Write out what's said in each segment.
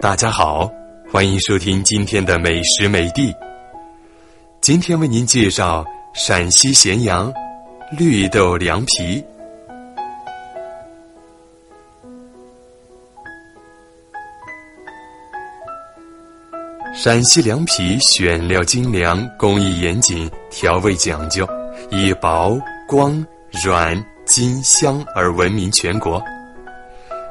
大家好，欢迎收听今天的美食美地。今天为您介绍陕西咸阳绿豆凉皮。陕西凉皮选料精良，工艺严谨，调味讲究，以薄、光、软、筋、香而闻名全国。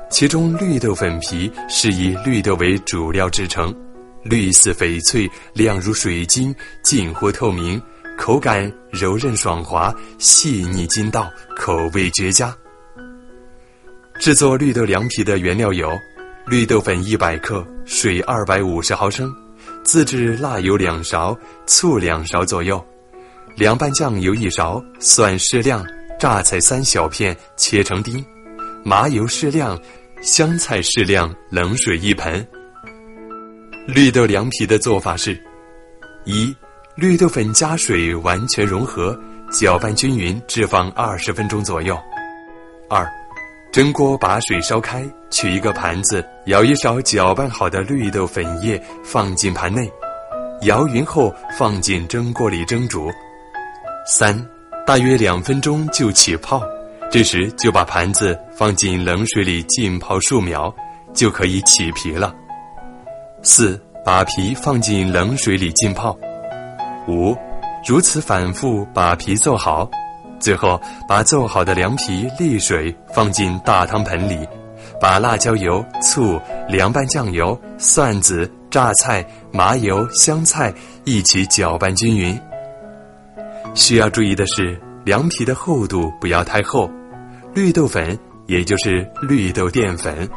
其中绿豆粉皮是以绿豆为主料制成，绿似翡翠，亮如水晶，近乎透明，口感柔韧爽滑，细腻筋道，口味绝佳。制作绿豆凉皮的原料有：绿豆粉一百克，水二百五十毫升，自制辣油两勺，醋两勺左右，凉拌酱油一勺，蒜适量，榨菜三小片切成丁，麻油适量。香菜适量，冷水一盆。绿豆凉皮的做法是：一、绿豆粉加水完全融合，搅拌均匀，置放二十分钟左右。二、蒸锅把水烧开，取一个盘子，舀一勺搅拌好的绿豆粉液放进盘内，摇匀后放进蒸锅里蒸煮。三、大约两分钟就起泡。这时就把盘子放进冷水里浸泡数秒，就可以起皮了。四，把皮放进冷水里浸泡。五，如此反复把皮做好。最后把做好的凉皮沥水放进大汤盆里，把辣椒油、醋、凉拌酱油、蒜子、榨菜、麻油、香菜一起搅拌均匀。需要注意的是，凉皮的厚度不要太厚。绿豆粉，也就是绿豆淀粉。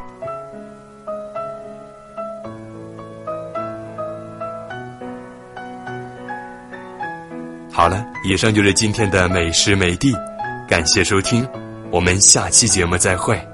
好了，以上就是今天的美食美地，感谢收听，我们下期节目再会。